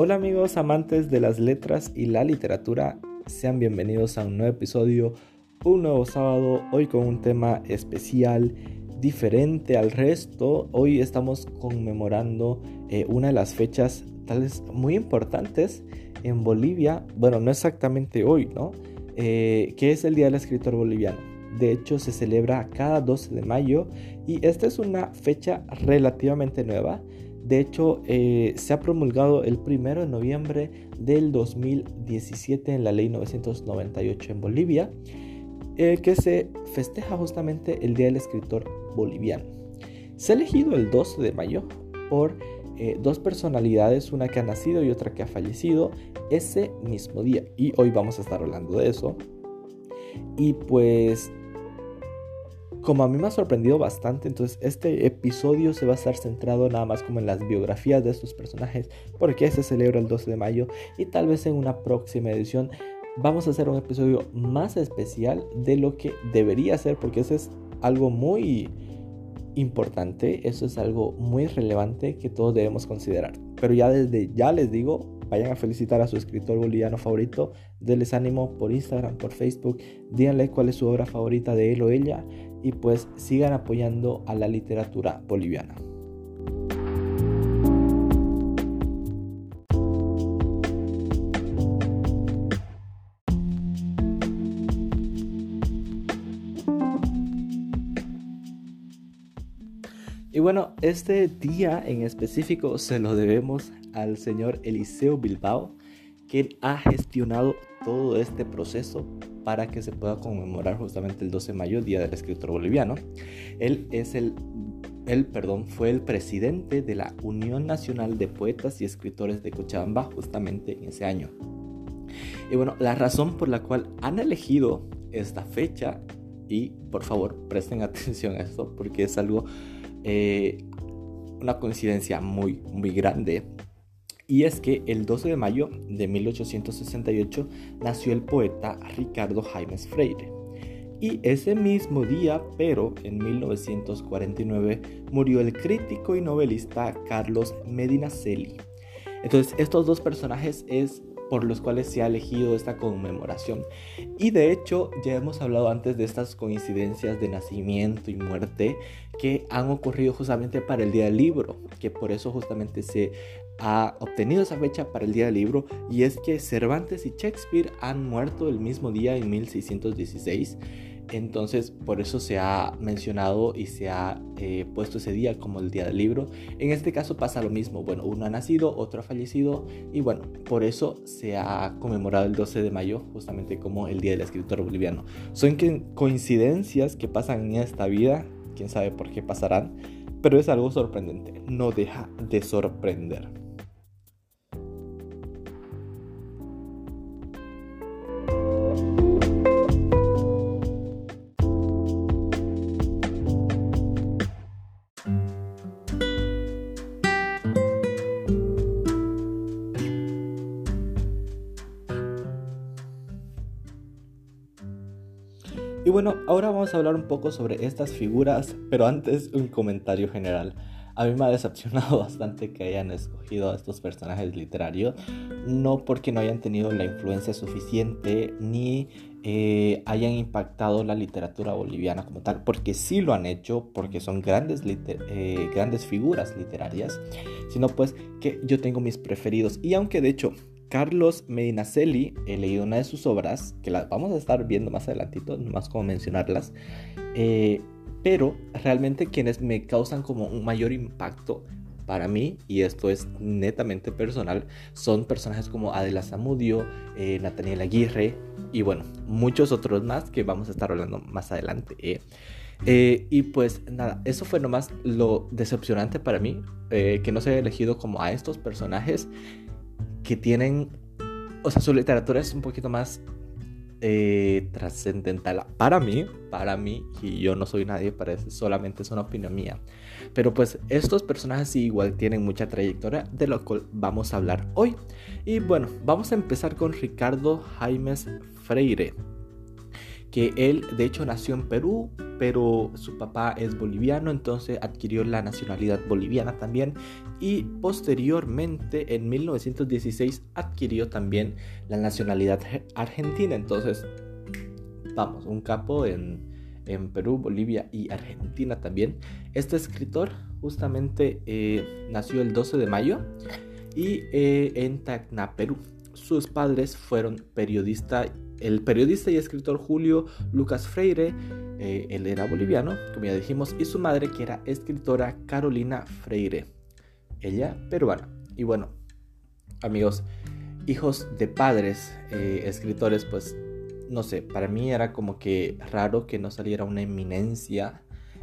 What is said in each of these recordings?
Hola amigos amantes de las letras y la literatura, sean bienvenidos a un nuevo episodio, un nuevo sábado, hoy con un tema especial, diferente al resto. Hoy estamos conmemorando eh, una de las fechas tales muy importantes en Bolivia, bueno, no exactamente hoy, ¿no? Eh, que es el Día del Escritor Boliviano. De hecho, se celebra cada 12 de mayo y esta es una fecha relativamente nueva. De hecho, eh, se ha promulgado el 1 de noviembre del 2017 en la ley 998 en Bolivia, eh, que se festeja justamente el Día del Escritor Boliviano. Se ha elegido el 12 de mayo por eh, dos personalidades, una que ha nacido y otra que ha fallecido ese mismo día. Y hoy vamos a estar hablando de eso. Y pues como a mí me ha sorprendido bastante, entonces este episodio se va a estar centrado nada más como en las biografías de estos personajes, porque se celebra el 12 de mayo y tal vez en una próxima edición vamos a hacer un episodio más especial de lo que debería ser, porque eso es algo muy importante, eso es algo muy relevante que todos debemos considerar. Pero ya desde ya les digo, vayan a felicitar a su escritor boliviano favorito, denles ánimo por Instagram, por Facebook, díganle cuál es su obra favorita de él o ella y pues sigan apoyando a la literatura boliviana. Y bueno, este día en específico se lo debemos al señor Eliseo Bilbao, quien ha gestionado todo este proceso para que se pueda conmemorar justamente el 12 de mayo, Día del Escritor Boliviano. Él es el él, perdón, fue el presidente de la Unión Nacional de Poetas y Escritores de Cochabamba justamente en ese año. Y bueno, la razón por la cual han elegido esta fecha, y por favor presten atención a esto porque es algo, eh, una coincidencia muy, muy grande, y es que el 12 de mayo de 1868 nació el poeta Ricardo Jaimes Freire. Y ese mismo día, pero en 1949, murió el crítico y novelista Carlos Medinaceli. Entonces, estos dos personajes es por los cuales se ha elegido esta conmemoración. Y de hecho, ya hemos hablado antes de estas coincidencias de nacimiento y muerte que han ocurrido justamente para el Día del Libro, que por eso justamente se ha obtenido esa fecha para el Día del Libro y es que Cervantes y Shakespeare han muerto el mismo día en 1616. Entonces por eso se ha mencionado y se ha eh, puesto ese día como el Día del Libro. En este caso pasa lo mismo. Bueno, uno ha nacido, otro ha fallecido y bueno, por eso se ha conmemorado el 12 de mayo justamente como el Día del Escritor Boliviano. Son coincidencias que pasan en esta vida, quién sabe por qué pasarán, pero es algo sorprendente, no deja de sorprender. Vamos a hablar un poco sobre estas figuras, pero antes un comentario general. A mí me ha decepcionado bastante que hayan escogido a estos personajes literarios, no porque no hayan tenido la influencia suficiente ni eh, hayan impactado la literatura boliviana como tal, porque sí lo han hecho, porque son grandes, eh, grandes figuras literarias, sino pues que yo tengo mis preferidos. Y aunque de hecho Carlos Medinaceli, he leído una de sus obras, que las vamos a estar viendo más adelantito, más como mencionarlas, eh, pero realmente quienes me causan como un mayor impacto para mí, y esto es netamente personal, son personajes como Adela Zamudio, eh, Nathaniel Aguirre y bueno, muchos otros más que vamos a estar hablando más adelante. ¿eh? Eh, y pues nada, eso fue nomás lo decepcionante para mí, que no se haya elegido como a estos personajes que tienen, o sea, su literatura es un poquito más eh, trascendental para mí, para mí, y yo no soy nadie para eso, solamente es una opinión mía. Pero pues estos personajes igual tienen mucha trayectoria, de lo cual vamos a hablar hoy. Y bueno, vamos a empezar con Ricardo Jaimes Freire, que él de hecho nació en Perú, pero su papá es boliviano, entonces adquirió la nacionalidad boliviana también y posteriormente en 1916 adquirió también la nacionalidad argentina. Entonces, vamos, un capo en, en Perú, Bolivia y Argentina también. Este escritor justamente eh, nació el 12 de mayo y eh, en Tacna, Perú. Sus padres fueron periodista, el periodista y escritor Julio Lucas Freire, eh, él era boliviano, como ya dijimos, y su madre que era escritora Carolina Freire, ella peruana. Y bueno, amigos, hijos de padres escritores, pues no sé, para mí era como que raro que no saliera una eminencia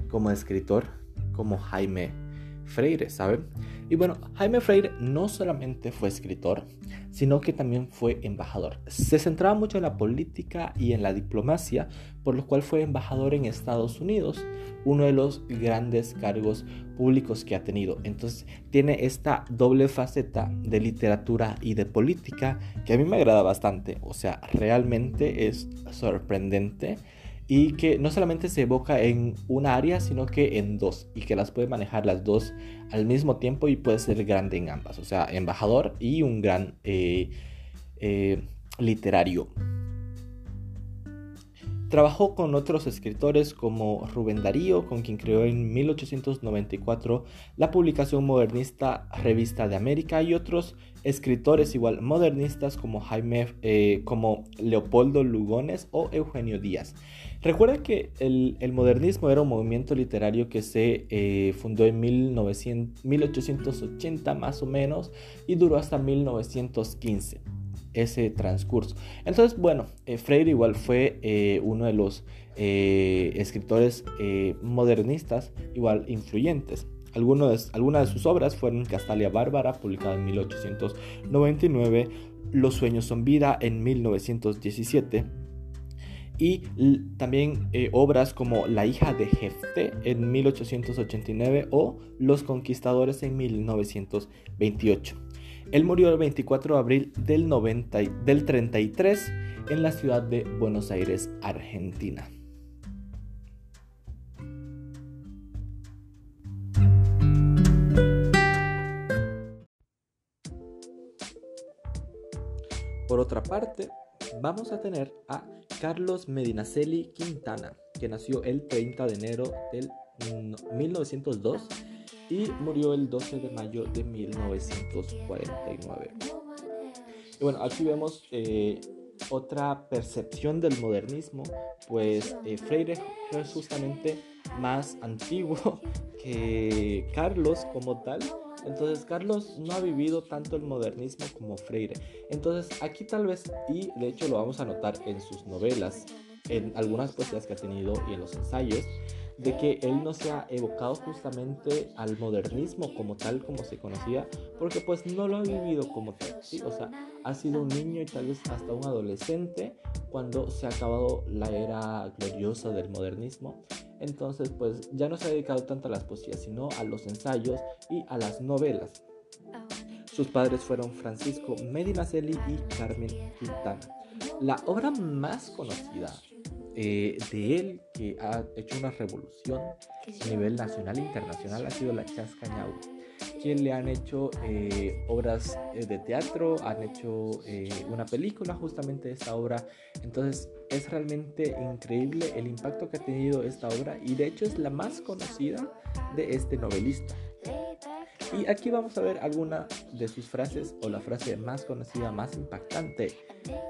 como escritor como Jaime Freire, ¿saben? Y bueno, Jaime Freire no solamente fue escritor, sino que también fue embajador. Se centraba mucho en la política y en la diplomacia, por lo cual fue embajador en Estados Unidos, uno de los grandes cargos públicos que ha tenido. Entonces tiene esta doble faceta de literatura y de política que a mí me agrada bastante. O sea, realmente es sorprendente y que no solamente se evoca en una área, sino que en dos, y que las puede manejar las dos al mismo tiempo y puede ser grande en ambas, o sea, embajador y un gran eh, eh, literario. Trabajó con otros escritores como Rubén Darío, con quien creó en 1894 la publicación modernista Revista de América y otros escritores igual modernistas como Jaime, eh, como Leopoldo Lugones o Eugenio Díaz. Recuerden que el, modernismo era un movimiento literario que se eh, fundó en 1880 más o menos y duró hasta 1915 ese transcurso. Entonces, bueno, eh, Freire igual fue eh, uno de los escritores modernistas igual influyentes. Algunas, algunas de sus obras fueron Castalia Bárbara, publicada en 1899, Los sueños son vida en 1917, y también eh, obras como La hija de Jefte en 1889 o Los conquistadores en 1928. Él murió el 24 de abril del, 90, del 33 en la ciudad de Buenos Aires, Argentina. Por otra parte, vamos a tener a Carlos Medinaceli Quintana, que nació el 30 de enero del 1902 y murió el 12 de mayo de 1949. Y bueno, aquí vemos eh, otra percepción del modernismo, pues eh, Freire es justamente más antiguo que Carlos como tal entonces Carlos no ha vivido tanto el modernismo como Freire. Entonces aquí tal vez, y de hecho lo vamos a notar en sus novelas, en algunas poesías que ha tenido y en los ensayos, de que él no se ha evocado justamente al modernismo como tal como se conocía, porque pues no lo ha vivido como tal, ¿sí? O sea, ha sido un niño y tal vez hasta un adolescente cuando se ha acabado la era gloriosa del modernismo. Entonces, pues ya no se ha dedicado tanto a las poesías, sino a los ensayos y a las novelas. Sus padres fueron Francisco Medinaceli y Carmen Quintana. La obra más conocida eh, de él que ha hecho una revolución a nivel nacional e internacional ha sido la Chascañau, quien le han hecho eh, obras eh, de teatro, han hecho una película justamente de esta obra, entonces es realmente increíble el impacto que ha tenido esta obra y de hecho es la más conocida de este novelista. Y aquí vamos a ver alguna de sus frases o la frase más conocida, más impactante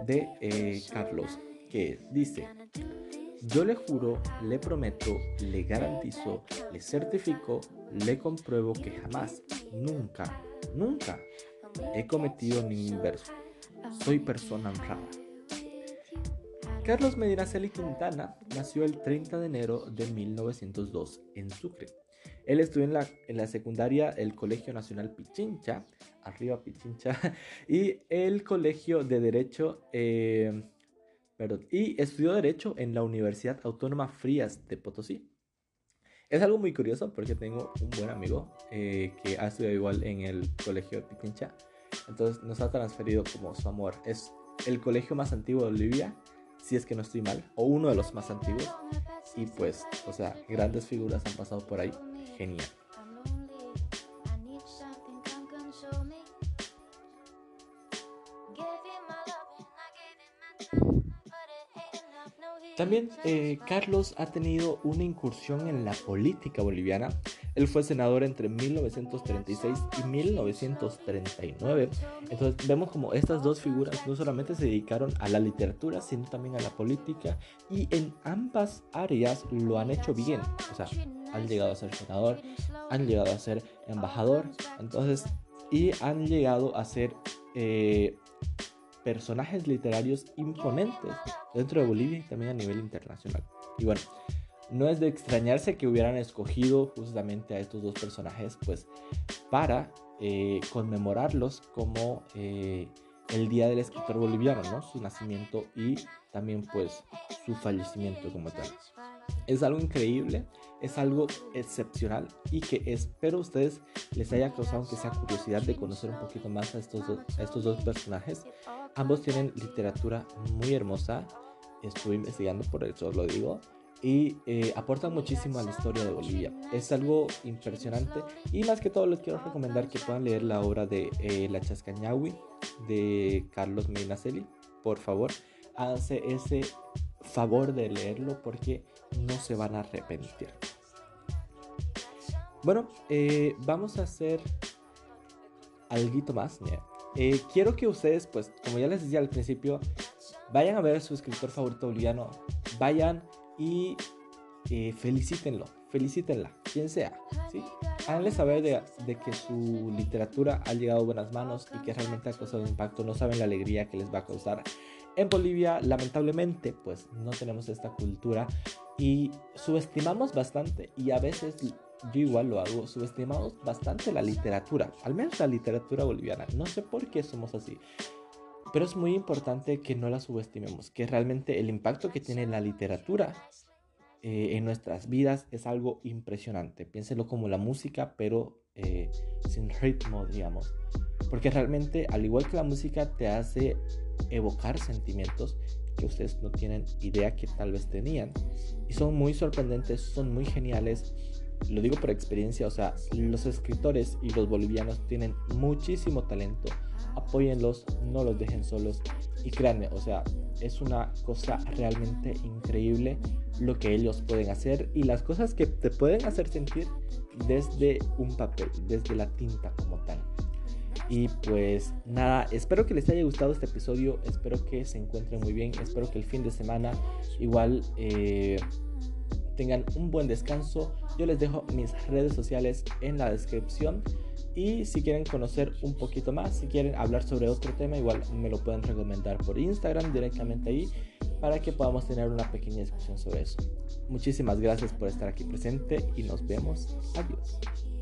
de Carlos, que dice, yo le juro, le prometo, le garantizo, le certifico, le compruebo que jamás, nunca, nunca he cometido ningún verso. Soy persona honrada. Carlos Medinaceli Quintana nació el 30 de enero de 1902 en Sucre. Él estudió en la, en la secundaria el Colegio Nacional Pichincha, arriba Pichincha, y el Colegio de Derecho eh, y estudió Derecho en la Universidad Autónoma Frías de Potosí. Es algo muy curioso porque tengo un buen amigo eh, que ha estudiado igual en el colegio de Pichincha. Entonces nos ha transferido como su amor. Es el colegio más antiguo de Bolivia. si es que no estoy mal, o uno de los más antiguos. Y pues, o sea, grandes figuras han pasado por ahí. Genial. También eh, Carlos ha tenido una incursión en la política boliviana. Él fue senador entre 1936 y 1939. Entonces vemos como estas dos figuras no solamente se dedicaron a la literatura, sino también a la política. Y en ambas áreas lo han hecho bien. O sea, han llegado a ser senador, han llegado a ser embajador. Entonces, y han llegado a ser... Eh, personajes literarios imponentes dentro de Bolivia y también a nivel internacional. Y bueno, no es de extrañarse que hubieran escogido justamente a estos dos personajes, pues para eh, conmemorarlos como eh, el Día del Escritor Boliviano, ¿no? Su nacimiento y también pues su fallecimiento como tal. Es algo increíble, es algo excepcional y que espero ustedes les haya causado aunque sea curiosidad de conocer un poquito más a estos, a estos dos personajes Ambos tienen literatura muy hermosa. Estuve investigando, por eso lo digo. Y eh, aportan muchísimo a la historia de Bolivia. Es algo impresionante. Y más que todo, les quiero recomendar que puedan leer la obra de eh, La Chascañahui de Carlos Medinaceli. Por favor, háganse ese favor de leerlo porque no se van a arrepentir. Bueno, eh, vamos a hacer algo más. Eh, quiero que ustedes, pues, como ya les decía al principio, vayan a ver su escritor favorito boliviano, vayan y eh, felicítenlo, felicítenla, quien sea, ¿sí? Háganle saber de, de, que su literatura ha llegado a buenas manos y que realmente ha causado impacto, no saben la alegría que les va a causar. En Bolivia, lamentablemente, pues no tenemos esta cultura y subestimamos bastante y a veces yo igual lo hago, subestimamos bastante la literatura, al menos la literatura boliviana. No sé por qué somos así, pero es muy importante que no la subestimemos, que realmente el impacto que tiene la literatura eh, en nuestras vidas es algo impresionante. Piénselo como la música, pero eh, sin ritmo, digamos. Porque realmente, al igual que la música, te hace evocar sentimientos que ustedes no tienen idea que tal vez tenían. Y son muy sorprendentes, son muy geniales lo digo por experiencia, o sea, los escritores y los bolivianos tienen muchísimo talento. Apóyenlos, no los dejen solos. Y créanme, o sea, es una cosa realmente increíble lo que ellos pueden hacer y las cosas que te pueden hacer sentir desde un papel, desde la tinta como tal. Y pues nada, espero que les haya gustado este episodio, espero que se encuentren muy bien, espero que el fin de semana igual eh, tengan un buen descanso. Yo les dejo mis redes sociales en la descripción. Y si quieren conocer un poquito más, si quieren hablar sobre otro tema, igual me lo pueden recomendar por Instagram directamente ahí para que podamos tener una pequeña discusión sobre eso. Muchísimas gracias por estar aquí presente y nos vemos. Adiós.